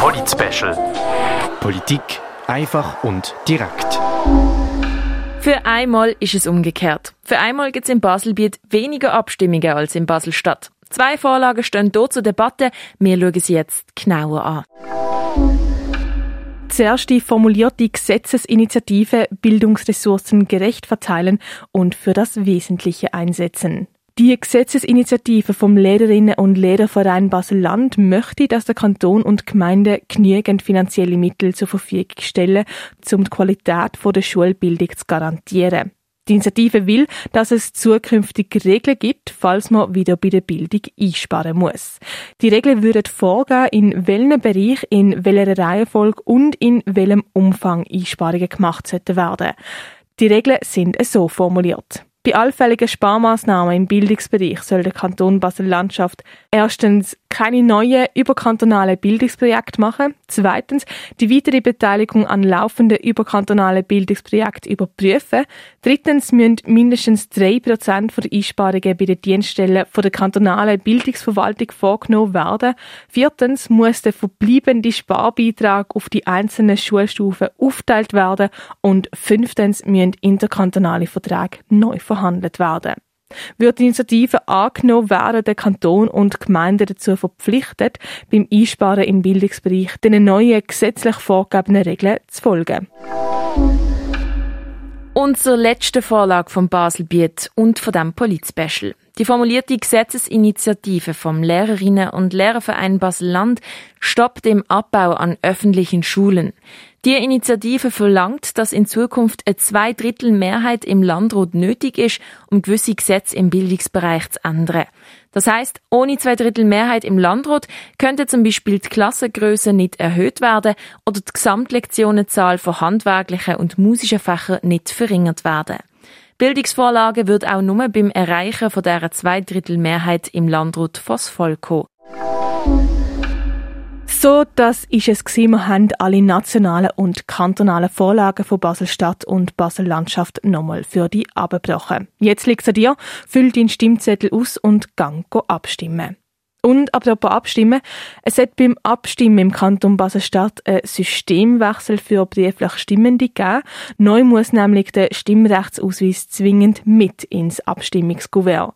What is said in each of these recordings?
Polit-Special. Politik einfach und direkt. Für einmal ist es umgekehrt. Für einmal gibt es in Baselbiet weniger Abstimmungen als in Baselstadt. Zwei Vorlagen stehen hier zur Debatte. Wir schauen sie jetzt genauer an. Zuerst die formulierte Gesetzesinitiative Bildungsressourcen gerecht verteilen und für das Wesentliche einsetzen. Die Gesetzesinitiative vom Lehrerinnen- und Lehrerverein Basel-Land möchte, dass der Kanton und Gemeinde genügend finanzielle Mittel zur Verfügung stellen, um die Qualität der Schulbildung zu garantieren. Die Initiative will, dass es zukünftig Regeln gibt, falls man wieder bei der Bildung einsparen muss. Die Regeln würden vorgehen, in welchem Bereich, in welcher Reihenfolge und in welchem Umfang Einsparungen gemacht sollten werden. Die Regeln sind so formuliert. Bei allfälligen Sparmaßnahmen im Bildungsbereich soll der Kanton Basel-Landschaft erstens keine neuen überkantonalen Bildungsprojekte machen, zweitens die weitere Beteiligung an laufenden überkantonalen Bildungsprojekten überprüfen, drittens müssen mindestens drei Prozent der Einsparungen bei den Dienststellen von der kantonalen Bildungsverwaltung vorgenommen werden, viertens muss der verbleibende Sparbeitrag auf die einzelnen Schulstufen aufteilt werden. Und fünftens müssen interkantonale Verträge neu verhandelt werden. Wird die Initiative angenommen, werden der Kanton und die Gemeinden dazu verpflichtet, beim Einsparen im Bildungsbereich den neuen gesetzlich vorgegebenen Regeln zu folgen. Und zur letzten Vorlage vom Baselbiet und von dem Polit-Special. Die formulierte Gesetzesinitiative vom Lehrerinnen- und Lehrerverein Basel-Land stoppt den Abbau an öffentlichen Schulen. Die Initiative verlangt, dass in Zukunft eine Zweidrittelmehrheit im Landrat nötig ist, um gewisse Gesetze im Bildungsbereich zu ändern. Das heißt, ohne Zweidrittelmehrheit im Landrat könnte zum Beispiel die Klassengröße nicht erhöht werden oder die Gesamtlektionenzahl von handwerklichen und musischen Fächern nicht verringert werden. Bildungsvorlage wird auch nur beim Erreichen von dieser Zweidrittelmehrheit im Landrat vors Volk. So, das ist es gewesen. Wir haben alle nationalen und kantonalen Vorlagen von Basel-Stadt und Basel-Landschaft nochmal für die abgebrochen. Jetzt liegt es an dir. Füll deinen Stimmzettel aus und gang abstimmen. Und apropos Abstimmen, es hat beim Abstimmen im Kanton Basel-Stadt einen Systemwechsel für brieflich Stimmende gegeben. Neu muss nämlich der Stimmrechtsausweis zwingend mit ins Abstimmungskuvert.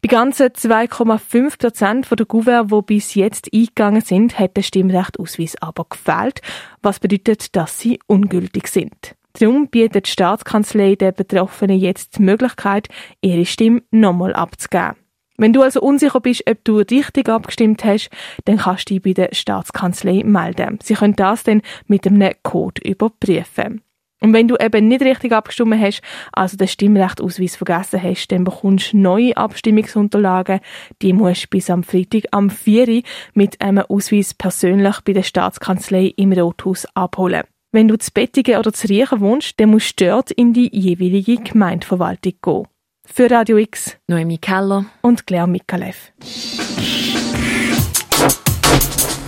Bei ganzen 2,5 Prozent der Gouverne, die bis jetzt eingegangen sind, hat der Stimmrechtausweis aber gefehlt, was bedeutet, dass sie ungültig sind. Darum bietet die Staatskanzlei den Betroffenen jetzt die Möglichkeit, ihre Stimme nochmal abzugeben. Wenn du also unsicher bist, ob du richtig abgestimmt hast, dann kannst du dich bei der Staatskanzlei melden. Sie können das dann mit einem Code überprüfen. Und wenn du eben nicht richtig abgestimmt hast, also den Stimmrechtausweis vergessen hast, dann bekommst du neue Abstimmungsunterlagen. Die musst du bis am Freitag am 4. Uhr mit einem Ausweis persönlich bei der Staatskanzlei im Rothaus abholen. Wenn du zu Bettigen oder zu Riechen wohnst, dann musst du dort in die jeweilige Gemeindeverwaltung gehen. Für Radio X, Noemi Keller und Claire Mikalev.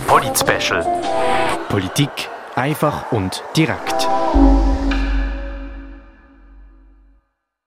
Polit-Special. Politik einfach und direkt.